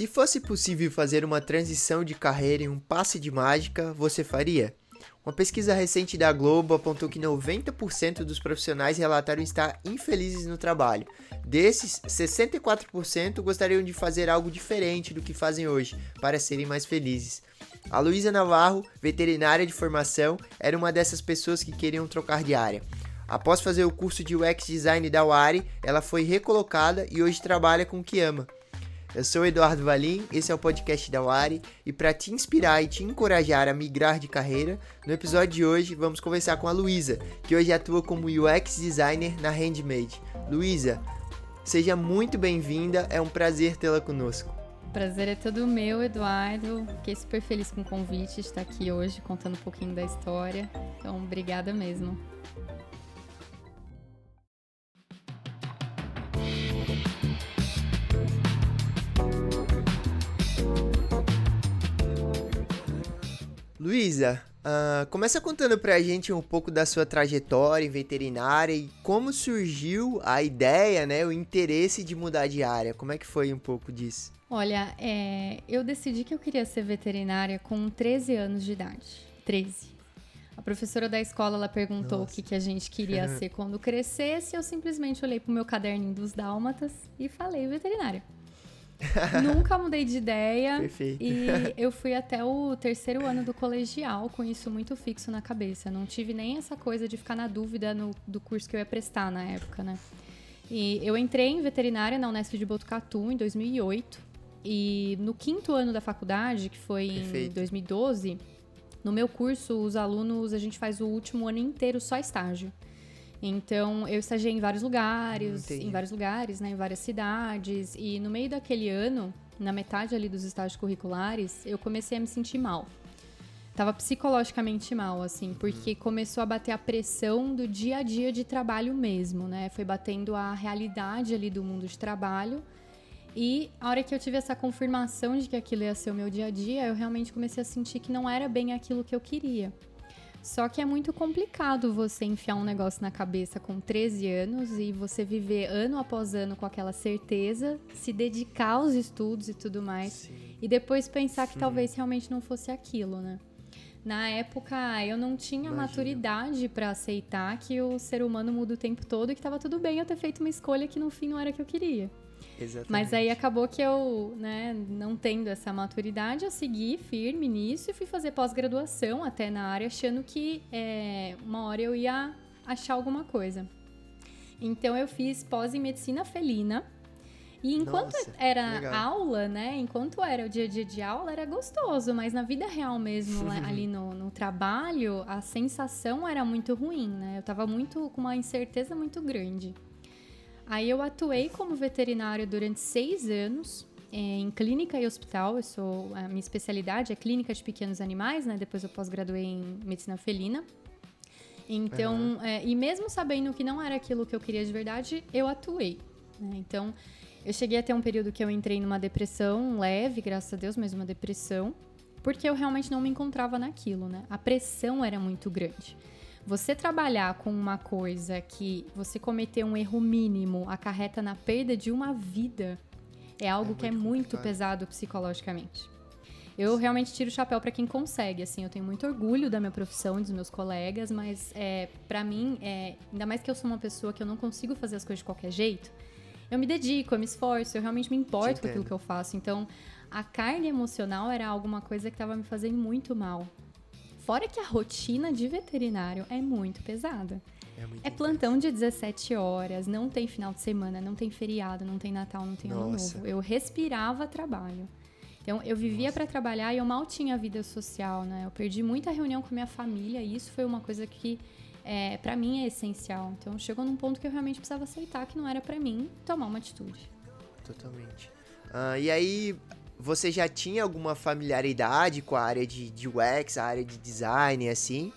Se fosse possível fazer uma transição de carreira em um passe de mágica, você faria? Uma pesquisa recente da Globo apontou que 90% dos profissionais relataram estar infelizes no trabalho. Desses, 64% gostariam de fazer algo diferente do que fazem hoje, para serem mais felizes. A Luísa Navarro, veterinária de formação, era uma dessas pessoas que queriam trocar de área. Após fazer o curso de UX Design da UARI, ela foi recolocada e hoje trabalha com o que ama. Eu sou Eduardo Valim, esse é o podcast da Wari e para te inspirar e te encorajar a migrar de carreira, no episódio de hoje vamos conversar com a Luísa, que hoje atua como UX designer na Handmade. Luísa, seja muito bem-vinda, é um prazer tê-la conosco. Prazer é todo meu, Eduardo. Fiquei super feliz com o convite de estar aqui hoje contando um pouquinho da história. Então, obrigada mesmo. Luísa, uh, começa contando pra gente um pouco da sua trajetória em veterinária e como surgiu a ideia, né, o interesse de mudar de área. Como é que foi um pouco disso? Olha, é, eu decidi que eu queria ser veterinária com 13 anos de idade. 13. A professora da escola ela perguntou Nossa. o que, que a gente queria ser quando crescesse. Eu simplesmente olhei pro meu caderninho dos dálmatas e falei veterinária. Nunca mudei de ideia. Perfeito. E eu fui até o terceiro ano do colegial com isso muito fixo na cabeça. Não tive nem essa coisa de ficar na dúvida no, do curso que eu ia prestar na época, né? E eu entrei em veterinária na Unesp de Botucatu em 2008. E no quinto ano da faculdade, que foi Perfeito. em 2012, no meu curso, os alunos, a gente faz o último ano inteiro só estágio. Então, eu estagiei em vários lugares, Entendi. em vários lugares, né, em várias cidades, e no meio daquele ano, na metade ali dos estágios curriculares, eu comecei a me sentir mal. Tava psicologicamente mal, assim, porque começou a bater a pressão do dia a dia de trabalho mesmo, né? Foi batendo a realidade ali do mundo de trabalho. E a hora que eu tive essa confirmação de que aquilo ia ser o meu dia a dia, eu realmente comecei a sentir que não era bem aquilo que eu queria. Só que é muito complicado você enfiar um negócio na cabeça com 13 anos e você viver ano após ano com aquela certeza, se dedicar aos estudos e tudo mais, Sim. e depois pensar que Sim. talvez realmente não fosse aquilo, né? Na época, eu não tinha Imagina. maturidade para aceitar que o ser humano muda o tempo todo e que estava tudo bem eu ter feito uma escolha que no fim não era a que eu queria. Exatamente. Mas aí acabou que eu, né, não tendo essa maturidade, eu segui firme nisso e fui fazer pós-graduação até na área, achando que é, uma hora eu ia achar alguma coisa. Então eu fiz pós em medicina felina. E enquanto Nossa, era legal. aula, né? Enquanto era o dia a dia de aula, era gostoso, mas na vida real mesmo, né, ali no, no, trabalho, a sensação era muito ruim, né? Eu tava muito com uma incerteza muito grande. Aí eu atuei como veterinária durante seis anos é, em clínica e hospital. Eu sou a minha especialidade é clínica de pequenos animais, né? Depois eu pós-graduei em medicina felina. Então, uhum. é, e mesmo sabendo que não era aquilo que eu queria de verdade, eu atuei. Né? Então, eu cheguei a ter um período que eu entrei numa depressão leve, graças a Deus, mas uma depressão, porque eu realmente não me encontrava naquilo, né? A pressão era muito grande. Você trabalhar com uma coisa que você cometeu um erro mínimo acarreta na perda de uma vida é algo é que é muito pesado psicologicamente. Eu realmente tiro o chapéu para quem consegue, assim, eu tenho muito orgulho da minha profissão, dos meus colegas, mas é, para mim, é, ainda mais que eu sou uma pessoa que eu não consigo fazer as coisas de qualquer jeito, eu me dedico, eu me esforço, eu realmente me importo com aquilo que eu faço. Então, a carga emocional era alguma coisa que estava me fazendo muito mal. Fora que a rotina de veterinário é muito pesada. É, muito é plantão de 17 horas, não tem final de semana, não tem feriado, não tem Natal, não tem Nossa. Ano Novo. Eu respirava trabalho. Então, eu vivia para trabalhar e eu mal tinha vida social, né? Eu perdi muita reunião com minha família e isso foi uma coisa que, é, para mim, é essencial. Então, chegou num ponto que eu realmente precisava aceitar que não era para mim tomar uma atitude. Totalmente. Uh, e aí, você já tinha alguma familiaridade com a área de, de UX, a área de design, assim?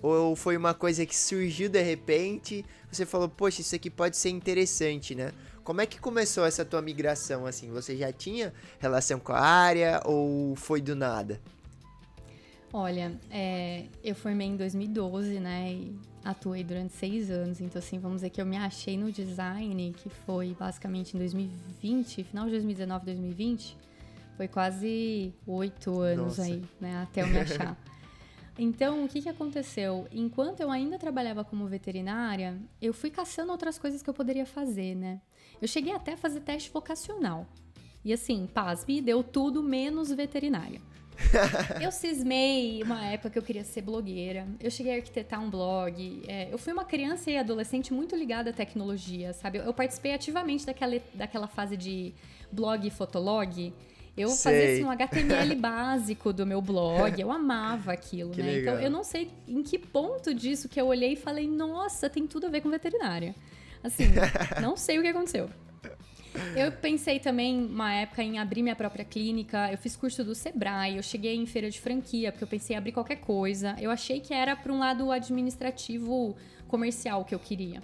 Ou foi uma coisa que surgiu de repente, você falou, poxa, isso aqui pode ser interessante, né? Como é que começou essa tua migração, assim? Você já tinha relação com a área ou foi do nada? Olha, é, eu formei em 2012, né? E atuei durante seis anos. Então, assim, vamos dizer que eu me achei no design, que foi basicamente em 2020, final de 2019, 2020 Foi quase oito anos Nossa. aí, né? Até eu me achar. Então, o que, que aconteceu? Enquanto eu ainda trabalhava como veterinária, eu fui caçando outras coisas que eu poderia fazer, né? Eu cheguei até a fazer teste vocacional. E assim, pasme, deu tudo menos veterinária. eu cismei uma época que eu queria ser blogueira. Eu cheguei a arquitetar um blog. É, eu fui uma criança e adolescente muito ligada à tecnologia, sabe? Eu, eu participei ativamente daquela, daquela fase de blog e fotolog. Eu sei. fazia assim, um HTML básico do meu blog, eu amava aquilo, que né? Legal. Então eu não sei em que ponto disso que eu olhei e falei, nossa, tem tudo a ver com veterinária. Assim, não sei o que aconteceu. Eu pensei também, uma época, em abrir minha própria clínica. Eu fiz curso do Sebrae, eu cheguei em feira de franquia, porque eu pensei em abrir qualquer coisa. Eu achei que era para um lado administrativo comercial que eu queria.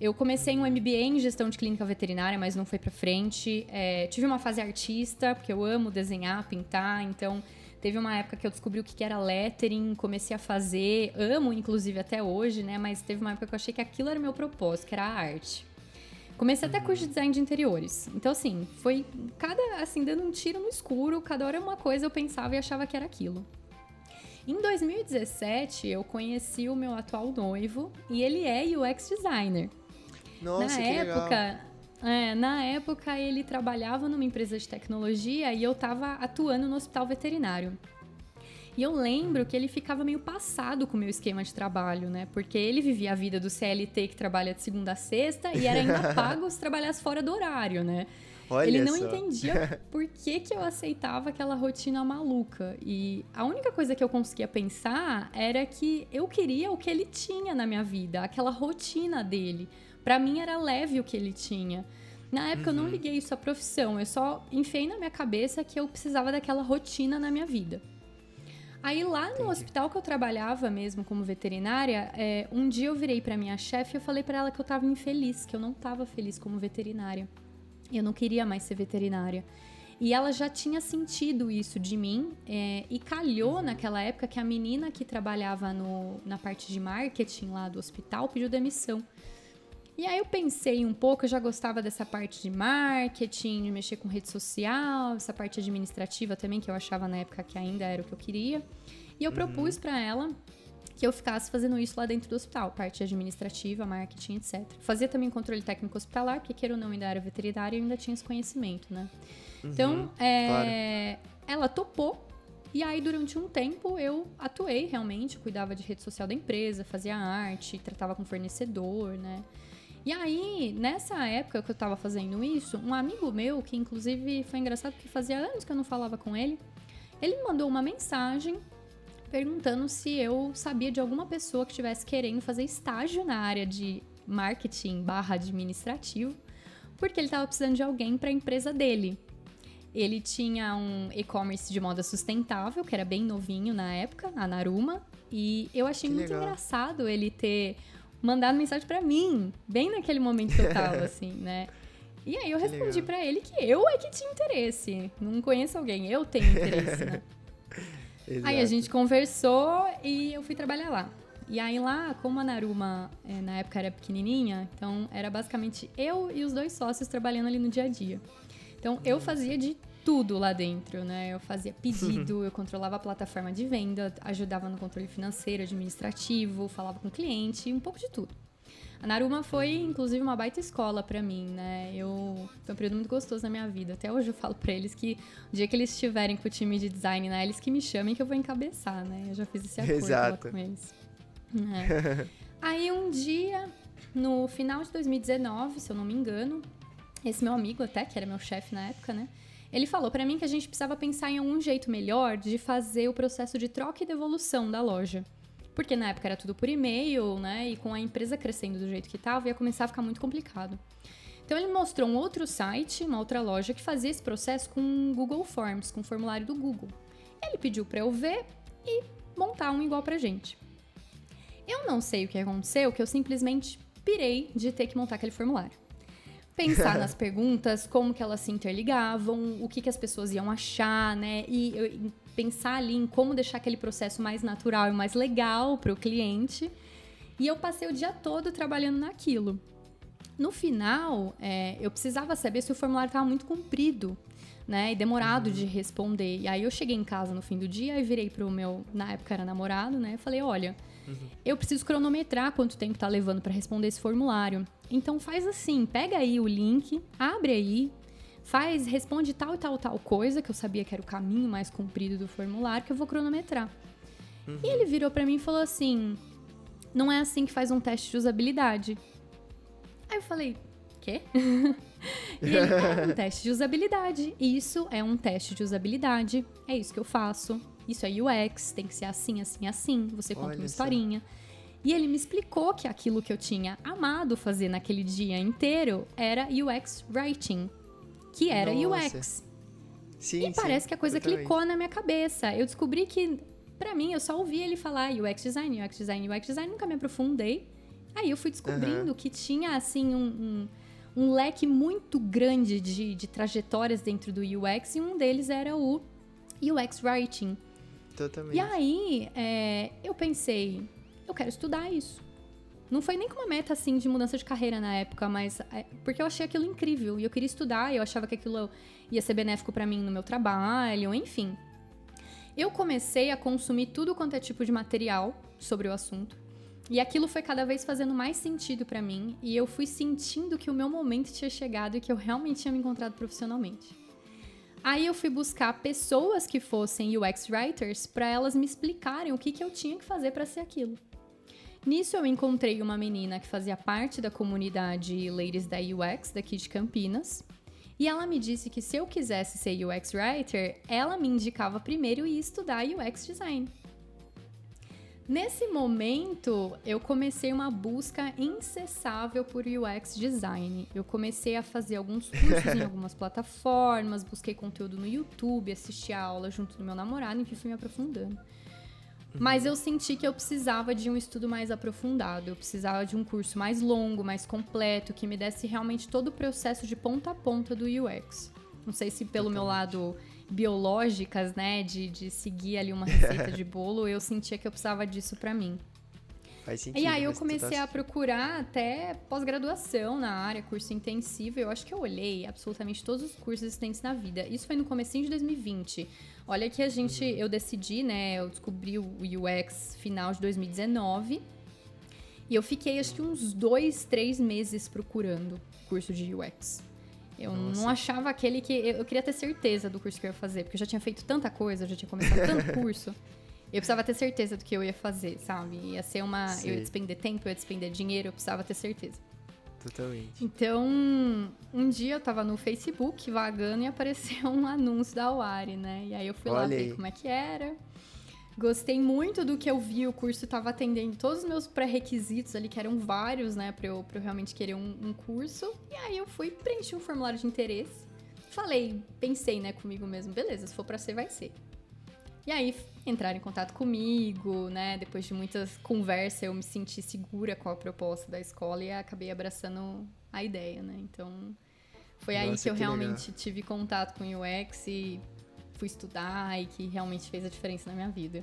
Eu comecei um MBA em gestão de clínica veterinária, mas não foi para frente. É, tive uma fase artista, porque eu amo desenhar, pintar, então teve uma época que eu descobri o que era lettering, comecei a fazer, amo inclusive até hoje, né? Mas teve uma época que eu achei que aquilo era o meu propósito, que era a arte. Comecei até curso de design de interiores. Então, assim, foi cada, assim, dando um tiro no escuro, cada hora uma coisa eu pensava e achava que era aquilo. Em 2017, eu conheci o meu atual noivo e ele é UX designer. Nossa, na época, é, na época ele trabalhava numa empresa de tecnologia e eu estava atuando no hospital veterinário. E eu lembro que ele ficava meio passado com o meu esquema de trabalho, né? Porque ele vivia a vida do CLT que trabalha de segunda a sexta e era ainda pago se trabalhasse fora do horário, né? Olha ele não só. entendia por que, que eu aceitava aquela rotina maluca. E a única coisa que eu conseguia pensar era que eu queria o que ele tinha na minha vida, aquela rotina dele. Para mim era leve o que ele tinha. Na época uhum. eu não uhum. liguei isso à profissão, eu só enfiei na minha cabeça que eu precisava daquela rotina na minha vida. Aí lá no Entendi. hospital que eu trabalhava mesmo como veterinária, é, um dia eu virei para minha chefe e eu falei para ela que eu tava infeliz, que eu não tava feliz como veterinária. Eu não queria mais ser veterinária. E ela já tinha sentido isso de mim é, e calhou uhum. naquela época que a menina que trabalhava no, na parte de marketing lá do hospital pediu demissão. E aí eu pensei um pouco, eu já gostava dessa parte de marketing, de mexer com rede social, essa parte administrativa também, que eu achava na época que ainda era o que eu queria. E eu uhum. propus para ela que eu ficasse fazendo isso lá dentro do hospital, parte administrativa, marketing, etc. Fazia também controle técnico hospitalar, porque queira ou não, ainda era veterinária e ainda tinha esse conhecimento, né? Uhum, então, é, claro. ela topou. E aí, durante um tempo, eu atuei realmente, cuidava de rede social da empresa, fazia arte, tratava com fornecedor, né? E aí, nessa época que eu tava fazendo isso, um amigo meu, que inclusive foi engraçado porque fazia anos que eu não falava com ele, ele me mandou uma mensagem perguntando se eu sabia de alguma pessoa que estivesse querendo fazer estágio na área de marketing barra administrativo, porque ele estava precisando de alguém para a empresa dele. Ele tinha um e-commerce de moda sustentável, que era bem novinho na época, a Naruma, e eu achei que muito legal. engraçado ele ter mandado mensagem para mim, bem naquele momento que eu tava, assim, né? E aí eu respondi para ele que eu é que tinha interesse. Não conheço alguém, eu tenho interesse, né? aí a gente conversou e eu fui trabalhar lá. E aí lá, como a Naruma é, na época era pequenininha, então era basicamente eu e os dois sócios trabalhando ali no dia a dia. Então eu fazia de tudo lá dentro, né? Eu fazia pedido, eu controlava a plataforma de venda, ajudava no controle financeiro, administrativo, falava com o cliente, um pouco de tudo. A Naruma foi, inclusive, uma baita escola para mim, né? Eu, foi um período muito gostoso na minha vida. Até hoje eu falo para eles que o dia que eles estiverem com o time de design, né? Eles que me chamem que eu vou encabeçar, né? Eu já fiz esse acordo Exato. com eles. É. Aí um dia, no final de 2019, se eu não me engano, esse meu amigo até, que era meu chefe na época, né? Ele falou para mim que a gente precisava pensar em algum jeito melhor de fazer o processo de troca e devolução da loja. Porque na época era tudo por e-mail, né? E com a empresa crescendo do jeito que estava, ia começar a ficar muito complicado. Então ele mostrou um outro site, uma outra loja que fazia esse processo com Google Forms, com o formulário do Google. Ele pediu para eu ver e montar um igual pra gente. Eu não sei o que aconteceu, que eu simplesmente pirei de ter que montar aquele formulário pensar nas perguntas, como que elas se interligavam, o que, que as pessoas iam achar, né? E, e pensar ali em como deixar aquele processo mais natural e mais legal para o cliente. E eu passei o dia todo trabalhando naquilo. No final, é, eu precisava saber se o formulário estava muito comprido, né? E demorado uhum. de responder. E aí eu cheguei em casa no fim do dia e virei pro meu, na época era namorado, né? Eu falei, olha, uhum. eu preciso cronometrar quanto tempo tá levando para responder esse formulário. Então faz assim, pega aí o link, abre aí, faz, responde tal e tal tal coisa, que eu sabia que era o caminho mais comprido do formulário, que eu vou cronometrar. Uhum. E ele virou para mim e falou assim: "Não é assim que faz um teste de usabilidade". Aí eu falei: "Quê?" e ele, é um teste de usabilidade. Isso é um teste de usabilidade. É isso que eu faço. Isso é UX, tem que ser assim, assim, assim. Você conta Olha uma historinha. E ele me explicou que aquilo que eu tinha amado fazer naquele dia inteiro era UX Writing, que era Nossa. UX. Sim, e parece que a coisa clicou na minha cabeça. Eu descobri que, para mim, eu só ouvi ele falar UX Design, UX Design, UX Design, nunca me aprofundei. Aí eu fui descobrindo uhum. que tinha, assim, um, um, um, leque muito grande de, de trajetórias dentro do UX e um deles era o UX Writing. Totalmente. E aí, é, eu pensei, eu quero estudar isso. Não foi nem com uma meta assim de mudança de carreira na época, mas é, porque eu achei aquilo incrível e eu queria estudar, eu achava que aquilo ia ser benéfico para mim no meu trabalho, enfim. Eu comecei a consumir tudo quanto é tipo de material sobre o assunto. E aquilo foi cada vez fazendo mais sentido para mim e eu fui sentindo que o meu momento tinha chegado e que eu realmente tinha me encontrado profissionalmente. Aí eu fui buscar pessoas que fossem UX writers para elas me explicarem o que, que eu tinha que fazer para ser aquilo. Nisso eu encontrei uma menina que fazia parte da comunidade Ladies da UX daqui de Campinas. E ela me disse que se eu quisesse ser UX Writer, ela me indicava primeiro ir estudar UX Design. Nesse momento, eu comecei uma busca incessável por UX Design. Eu comecei a fazer alguns cursos em algumas plataformas, busquei conteúdo no YouTube, assisti a aula junto do meu namorado, enfim, fui me aprofundando. Mas eu senti que eu precisava de um estudo mais aprofundado, eu precisava de um curso mais longo, mais completo, que me desse realmente todo o processo de ponta a ponta do UX. Não sei se pelo Totalmente. meu lado biológicas, né, de, de seguir ali uma receita de bolo, eu sentia que eu precisava disso para mim. Faz sentido. E aí eu comecei tá... a procurar até pós-graduação na área, curso intensivo. Eu acho que eu olhei absolutamente todos os cursos existentes na vida. Isso foi no comecinho de 2020. Olha que a gente, uhum. eu decidi, né? Eu descobri o UX final de 2019. E eu fiquei acho que uns dois, três meses procurando curso de UX. Eu Nossa. não achava aquele que. Eu queria ter certeza do curso que eu ia fazer, porque eu já tinha feito tanta coisa, eu já tinha começado tanto curso. Eu precisava ter certeza do que eu ia fazer, sabe? Ia ser uma. Sim. Eu ia despender tempo, eu ia despender dinheiro, eu precisava ter certeza. Totalmente. Então, um dia eu tava no Facebook vagando e apareceu um anúncio da Wari, né? E aí eu fui Olha lá ver aí. como é que era. Gostei muito do que eu vi, o curso estava atendendo todos os meus pré-requisitos ali, que eram vários, né, pra eu, pra eu realmente querer um, um curso. E aí eu fui preencher um formulário de interesse. Falei, pensei, né, comigo mesmo, beleza, se for pra ser, vai ser. E aí entraram em contato comigo, né? Depois de muitas conversas, eu me senti segura com a proposta da escola e acabei abraçando a ideia, né? Então, foi Nossa, aí que eu que realmente legal. tive contato com o UX e fui estudar e que realmente fez a diferença na minha vida.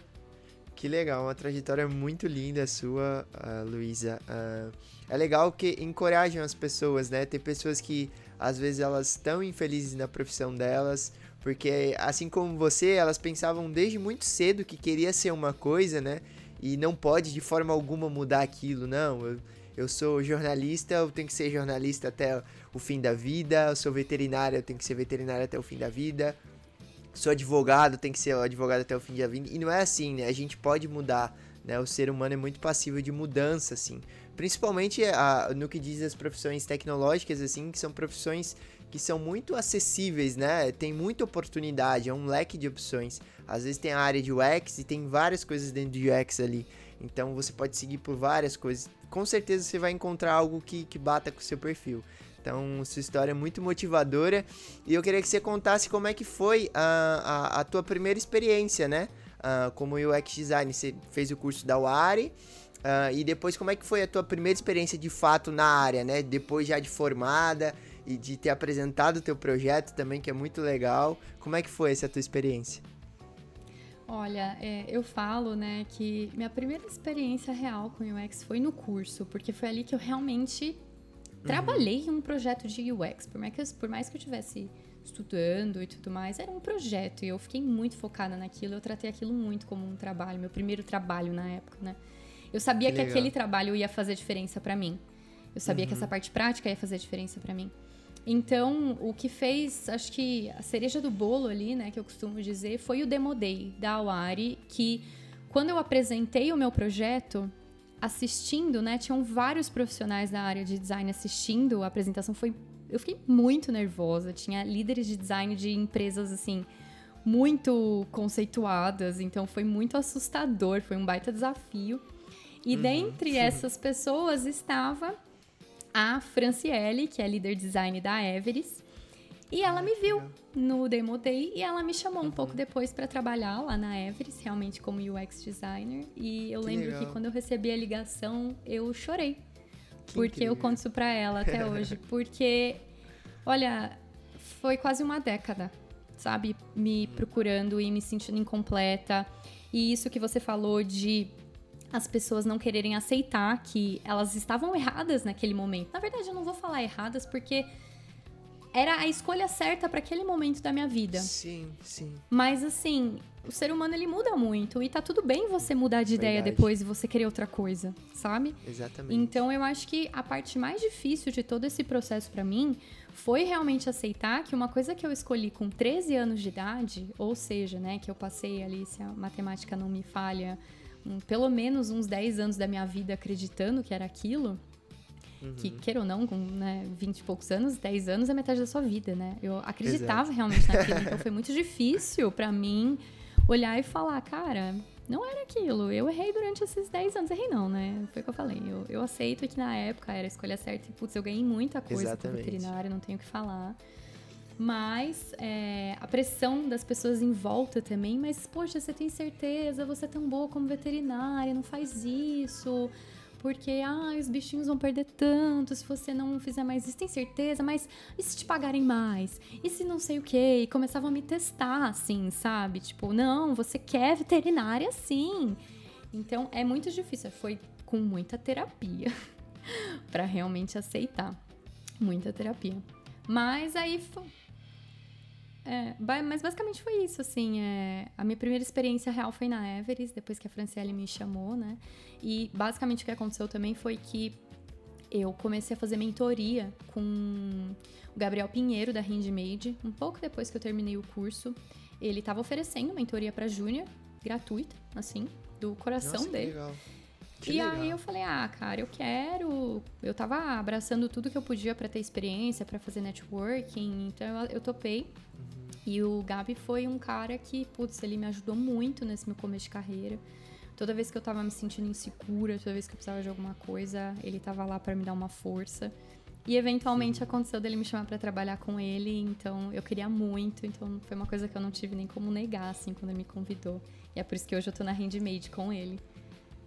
Que legal, uma trajetória muito linda sua, uh, Luísa. Uh, é legal que encorajam as pessoas, né? Tem pessoas que às vezes elas estão infelizes na profissão delas, porque assim como você, elas pensavam desde muito cedo que queria ser uma coisa, né? E não pode de forma alguma mudar aquilo, não. Eu, eu sou jornalista, eu tenho que ser jornalista até o fim da vida. Eu sou veterinária, eu tenho que ser veterinária até o fim da vida. Sou advogado, tem que ser advogado até o fim da vida. E não é assim, né? A gente pode mudar, né? O ser humano é muito passível de mudança, assim. Principalmente a, no que diz as profissões tecnológicas, assim, que são profissões que são muito acessíveis, né? Tem muita oportunidade, é um leque de opções. Às vezes tem a área de UX e tem várias coisas dentro de UX ali. Então você pode seguir por várias coisas. Com certeza você vai encontrar algo que, que bata com o seu perfil. Então, sua história é muito motivadora. E eu queria que você contasse como é que foi a, a, a tua primeira experiência, né? Uh, como UX design. Você fez o curso da UARI. Uh, e depois, como é que foi a tua primeira experiência de fato na área, né? Depois já de formada e de ter apresentado o teu projeto também, que é muito legal. Como é que foi essa tua experiência? Olha, é, eu falo, né, que minha primeira experiência real com UX foi no curso, porque foi ali que eu realmente trabalhei em um projeto de UX. Por mais, que eu, por mais que eu tivesse estudando e tudo mais, era um projeto. E eu fiquei muito focada naquilo. Eu tratei aquilo muito como um trabalho. Meu primeiro trabalho na época, né? Eu sabia que, que aquele trabalho ia fazer diferença para mim. Eu sabia uhum. que essa parte prática ia fazer diferença para mim. Então, o que fez, acho que a cereja do bolo ali, né, que eu costumo dizer, foi o Demo Day da Awari, que quando eu apresentei o meu projeto, assistindo, né, tinham vários profissionais da área de design assistindo, a apresentação foi eu fiquei muito nervosa, tinha líderes de design de empresas assim muito conceituadas, então foi muito assustador, foi um baita desafio. E uhum. dentre essas pessoas estava a Franciele, que é líder design da Everest. E ela me viu no Demo Day e ela me chamou um uhum. pouco depois para trabalhar lá na Everest, realmente como UX designer. E eu que lembro legal. que quando eu recebi a ligação, eu chorei. Que porque incrível. eu conto isso pra ela até hoje. Porque, olha, foi quase uma década, sabe? Me uhum. procurando e me sentindo incompleta. E isso que você falou de as pessoas não quererem aceitar que elas estavam erradas naquele momento. Na verdade, eu não vou falar erradas porque era a escolha certa para aquele momento da minha vida. Sim, sim. Mas assim, o ser humano ele muda muito e tá tudo bem você mudar de ideia depois e você querer outra coisa, sabe? Exatamente. Então eu acho que a parte mais difícil de todo esse processo para mim foi realmente aceitar que uma coisa que eu escolhi com 13 anos de idade, ou seja, né, que eu passei ali se a matemática não me falha, pelo menos uns 10 anos da minha vida acreditando que era aquilo. Uhum. Que, queira ou não, com né, 20 e poucos anos, 10 anos é metade da sua vida, né? Eu acreditava Exato. realmente naquilo. Então foi muito difícil para mim olhar e falar, cara, não era aquilo. Eu errei durante esses 10 anos. Errei não, né? Foi o que eu falei. Eu, eu aceito que na época era a escolha certa. E, putz, eu ganhei muita coisa Exatamente. com veterinária, não tenho o que falar mas é, a pressão das pessoas em volta também. Mas, poxa, você tem certeza? Você é tão boa como veterinária, não faz isso. Porque, ah, os bichinhos vão perder tanto se você não fizer mais isso. Tem certeza? Mas e se te pagarem mais? E se não sei o quê? E começavam a me testar, assim, sabe? Tipo, não, você quer veterinária sim. Então, é muito difícil. Foi com muita terapia para realmente aceitar. Muita terapia. Mas aí é, mas basicamente foi isso, assim. É, a minha primeira experiência real foi na Everest, depois que a Franciele me chamou, né? E basicamente o que aconteceu também foi que eu comecei a fazer mentoria com o Gabriel Pinheiro, da Handmade, um pouco depois que eu terminei o curso. Ele estava oferecendo mentoria para júnior, gratuita, assim, do coração Nossa, dele. Que legal. Que e legal. aí eu falei, ah, cara, eu quero. Eu tava abraçando tudo que eu podia para ter experiência, para fazer networking, então eu, topei. E o Gabi foi um cara que, putz, ele me ajudou muito nesse meu começo de carreira. Toda vez que eu tava me sentindo insegura, toda vez que eu precisava de alguma coisa, ele tava lá para me dar uma força. E eventualmente Sim. aconteceu dele me chamar para trabalhar com ele, então eu queria muito, então foi uma coisa que eu não tive nem como negar, assim, quando ele me convidou. E é por isso que hoje eu tô na Handmade com ele.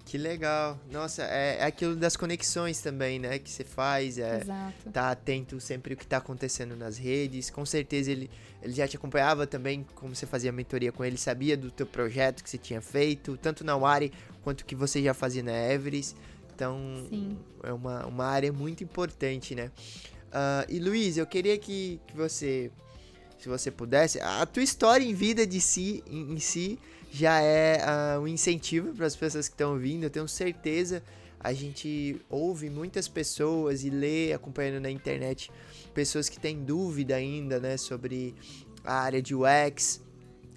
Que legal. Nossa, é, é aquilo das conexões também, né? Que você faz. É, Exato. Tá atento sempre o que tá acontecendo nas redes. Com certeza ele, ele já te acompanhava também, como você fazia mentoria com ele, sabia do teu projeto que você tinha feito, tanto na Wari quanto que você já fazia na Everest. Então, Sim. é uma, uma área muito importante, né? Uh, e Luiz, eu queria que, que você, se você pudesse, a tua história em vida de si, em, em si, já é uh, um incentivo para as pessoas que estão vindo. Eu tenho certeza, a gente ouve muitas pessoas e lê, acompanhando na internet, pessoas que têm dúvida ainda, né, sobre a área de UX,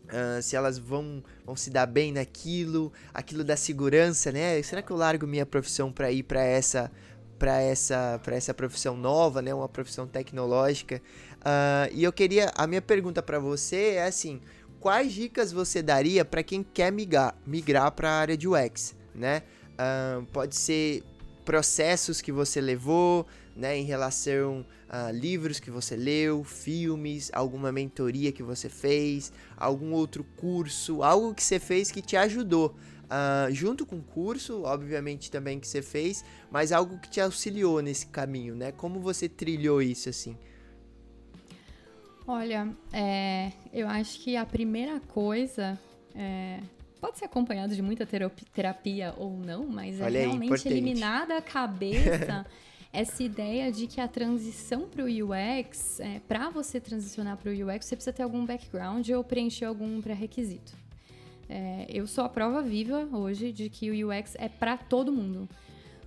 uh, se elas vão, vão se dar bem naquilo, aquilo da segurança, né? Será que eu largo minha profissão para ir para essa para essa para essa profissão nova, né? Uma profissão tecnológica. Uh, e eu queria a minha pergunta para você é assim, quais dicas você daria para quem quer migrar, migrar para a área de UX, né? Uh, pode ser processos que você levou, né, em relação a livros que você leu, filmes, alguma mentoria que você fez, algum outro curso, algo que você fez que te ajudou. Uh, junto com o curso, obviamente também que você fez, mas algo que te auxiliou nesse caminho, né? Como você trilhou isso assim? Olha, é, eu acho que a primeira coisa é, pode ser acompanhado de muita terapia ou não, mas é Olha é realmente aí, eliminar da cabeça essa ideia de que a transição para o UX, é, para você transicionar para o UX, você precisa ter algum background ou preencher algum pré-requisito. É, eu sou a prova viva hoje de que o UX é para todo mundo.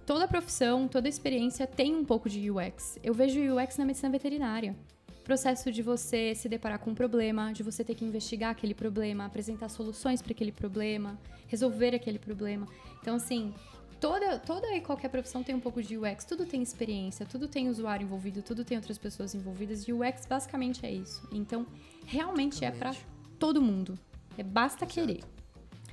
Toda profissão, toda experiência tem um pouco de UX. Eu vejo o UX na medicina veterinária. Processo de você se deparar com um problema, de você ter que investigar aquele problema, apresentar soluções para aquele problema, resolver aquele problema. Então, assim, toda, toda e qualquer profissão tem um pouco de UX, tudo tem experiência, tudo tem usuário envolvido, tudo tem outras pessoas envolvidas, e UX basicamente é isso. Então, realmente, realmente. é para todo mundo. É basta Exato. querer.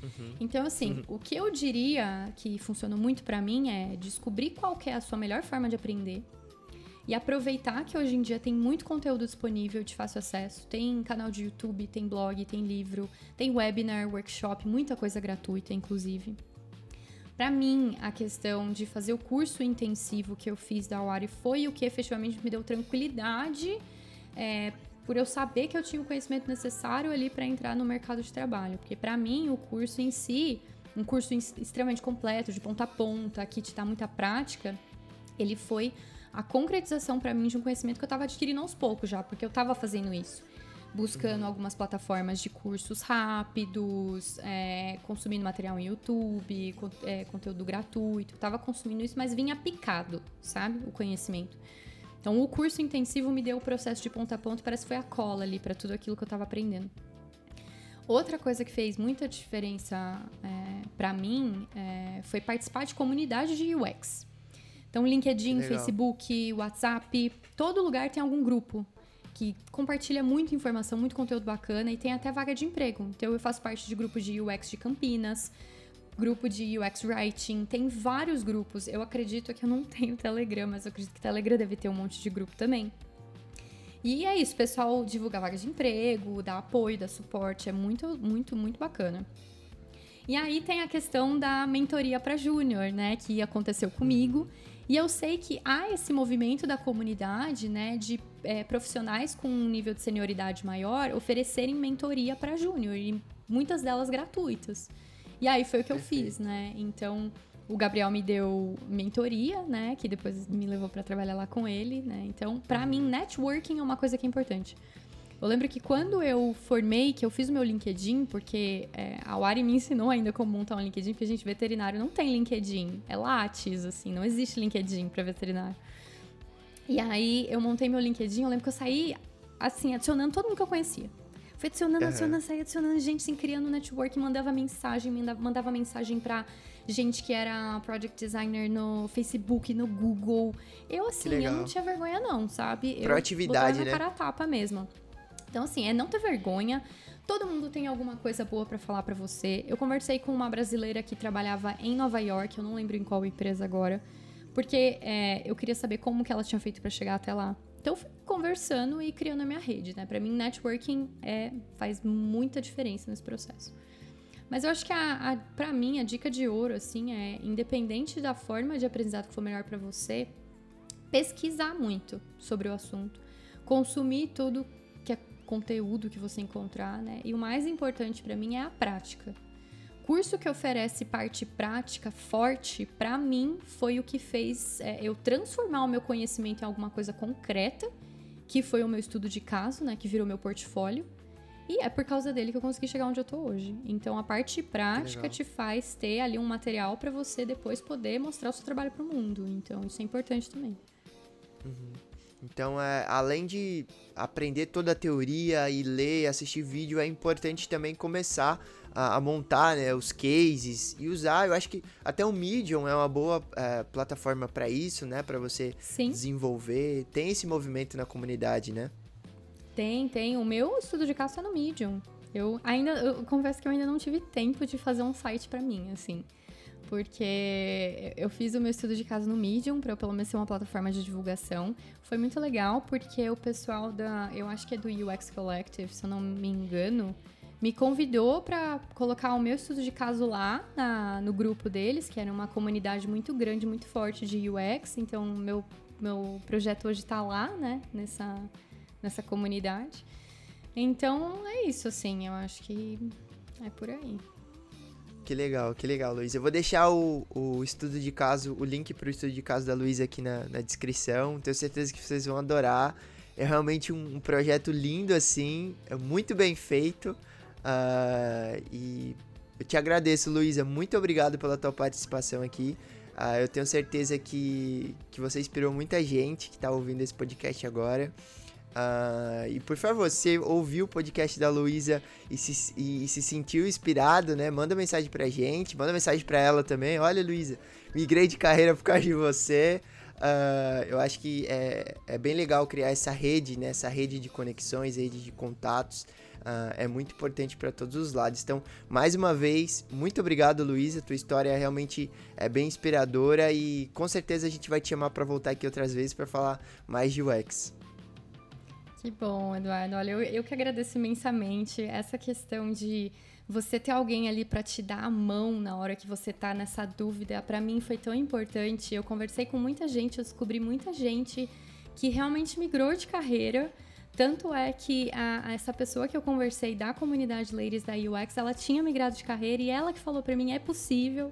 Uhum. Então, assim, uhum. o que eu diria que funcionou muito para mim é descobrir qual é a sua melhor forma de aprender e aproveitar que hoje em dia tem muito conteúdo disponível de fácil acesso. Tem canal de YouTube, tem blog, tem livro, tem webinar, workshop, muita coisa gratuita, inclusive. Para mim, a questão de fazer o curso intensivo que eu fiz da Wari foi o que efetivamente me deu tranquilidade é, por eu saber que eu tinha o conhecimento necessário ali para entrar no mercado de trabalho. Porque para mim, o curso em si, um curso extremamente completo, de ponta a ponta, que te dá muita prática, ele foi a concretização para mim de um conhecimento que eu estava adquirindo aos poucos já, porque eu estava fazendo isso buscando uhum. algumas plataformas de cursos rápidos, é, consumindo material em YouTube, con é, conteúdo gratuito. Eu tava consumindo isso, mas vinha picado, sabe? O conhecimento. Então, o curso intensivo me deu o processo de ponta a ponta, parece que foi a cola ali para tudo aquilo que eu tava aprendendo. Outra coisa que fez muita diferença é, para mim é, foi participar de comunidade de UX. Então, LinkedIn, Facebook, WhatsApp, todo lugar tem algum grupo que compartilha muita informação, muito conteúdo bacana e tem até vaga de emprego. Então eu faço parte de grupo de UX de Campinas, grupo de UX Writing, tem vários grupos. Eu acredito que eu não tenho Telegram, mas eu acredito que Telegram deve ter um monte de grupo também. E é isso, pessoal divulga vaga de emprego, dá apoio, dá suporte, é muito, muito, muito bacana. E aí tem a questão da mentoria para júnior, né, que aconteceu comigo. E eu sei que há esse movimento da comunidade, né, de é, profissionais com um nível de senioridade maior oferecerem mentoria para júnior, e muitas delas gratuitas. E aí foi o que eu fiz, né? Então, o Gabriel me deu mentoria, né, que depois me levou para trabalhar lá com ele, né? Então, para mim, uhum. networking é uma coisa que é importante. Eu lembro que quando eu formei, que eu fiz o meu LinkedIn, porque é, a Wari me ensinou ainda como montar um LinkedIn, porque a gente, veterinário, não tem LinkedIn. É Lattes, assim, não existe LinkedIn para veterinário. E aí eu montei meu LinkedIn, eu lembro que eu saí, assim, adicionando todo mundo que eu conhecia. Fui adicionando, uhum. adicionando, saí adicionando gente, assim, criando network, mandava mensagem, mandava mensagem pra gente que era project designer no Facebook, no Google. Eu, assim, eu não tinha vergonha não, sabe? Proatividade, eu né? cara a tapa mesmo. Então, assim, é não ter vergonha. Todo mundo tem alguma coisa boa para falar para você. Eu conversei com uma brasileira que trabalhava em Nova York, eu não lembro em qual empresa agora, porque é, eu queria saber como que ela tinha feito para chegar até lá. Então, eu fui conversando e criando a minha rede, né? Para mim, networking é, faz muita diferença nesse processo. Mas eu acho que, a, a para mim, a dica de ouro, assim, é, independente da forma de aprendizado que for melhor para você, pesquisar muito sobre o assunto, consumir tudo conteúdo que você encontrar, né? E o mais importante para mim é a prática. Curso que oferece parte prática forte, para mim, foi o que fez é, eu transformar o meu conhecimento em alguma coisa concreta, que foi o meu estudo de caso, né? Que virou meu portfólio. E é por causa dele que eu consegui chegar onde eu tô hoje. Então a parte prática te faz ter ali um material para você depois poder mostrar o seu trabalho para o mundo. Então isso é importante também. Uhum. Então, é, além de aprender toda a teoria e ler, assistir vídeo, é importante também começar a, a montar né, os cases e usar. Eu acho que até o Medium é uma boa é, plataforma para isso, né? Para você Sim. desenvolver. Tem esse movimento na comunidade, né? Tem, tem. O meu estudo de caso é no Medium. Eu ainda, eu confesso que eu ainda não tive tempo de fazer um site para mim, assim porque eu fiz o meu estudo de caso no Medium, para eu pelo menos ser uma plataforma de divulgação. Foi muito legal, porque o pessoal da, eu acho que é do UX Collective, se eu não me engano, me convidou para colocar o meu estudo de caso lá na, no grupo deles, que era uma comunidade muito grande, muito forte de UX. Então, meu, meu projeto hoje está lá, né, nessa, nessa comunidade. Então, é isso, assim, eu acho que é por aí. Que legal, que legal, Luiz. Eu vou deixar o, o estudo de caso, o link para o estudo de caso da Luiz aqui na, na descrição. Tenho certeza que vocês vão adorar. É realmente um, um projeto lindo, assim, é muito bem feito. Uh, e eu te agradeço, Luísa. Muito obrigado pela tua participação aqui. Uh, eu tenho certeza que, que você inspirou muita gente que está ouvindo esse podcast agora. Uh, e por favor, se ouviu o podcast da Luísa e se, e, e, se sentiu inspirado, né? Manda mensagem pra gente, manda mensagem pra ela também. Olha, Luísa, migrei de carreira por causa de você. Uh, eu acho que é, é bem legal criar essa rede, né? Essa rede de conexões, rede de contatos. Uh, é muito importante para todos os lados. Então, mais uma vez, muito obrigado, Luísa. Tua história realmente é bem inspiradora e com certeza a gente vai te chamar para voltar aqui outras vezes para falar mais de UX. Que bom, Eduardo. Olha, eu, eu que agradeço imensamente essa questão de você ter alguém ali para te dar a mão na hora que você tá nessa dúvida, para mim foi tão importante. Eu conversei com muita gente, eu descobri muita gente que realmente migrou de carreira. Tanto é que a, a essa pessoa que eu conversei da comunidade Ladies da UX, ela tinha migrado de carreira e ela que falou para mim: é possível,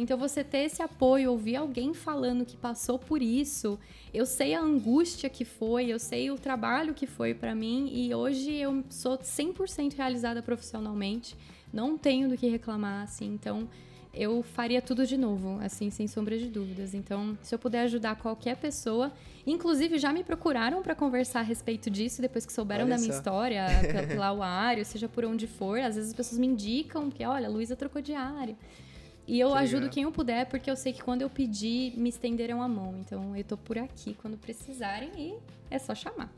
então você ter esse apoio, ouvir alguém falando que passou por isso, eu sei a angústia que foi, eu sei o trabalho que foi para mim e hoje eu sou 100% realizada profissionalmente, não tenho do que reclamar assim. Então, eu faria tudo de novo, assim, sem sombra de dúvidas. Então, se eu puder ajudar qualquer pessoa, inclusive já me procuraram para conversar a respeito disso depois que souberam olha da minha só. história, pela área, seja por onde for. Às vezes as pessoas me indicam que, olha, a Luísa trocou de área. E eu que ajudo legal. quem eu puder, porque eu sei que quando eu pedir, me estenderam a mão. Então eu tô por aqui quando precisarem e é só chamar.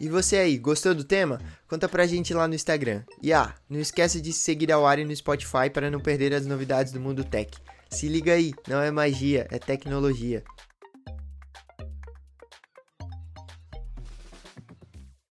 E você aí, gostou do tema? Conta pra gente lá no Instagram. E ah, não esqueça de seguir a Wari no Spotify para não perder as novidades do mundo tech. Se liga aí, não é magia, é tecnologia.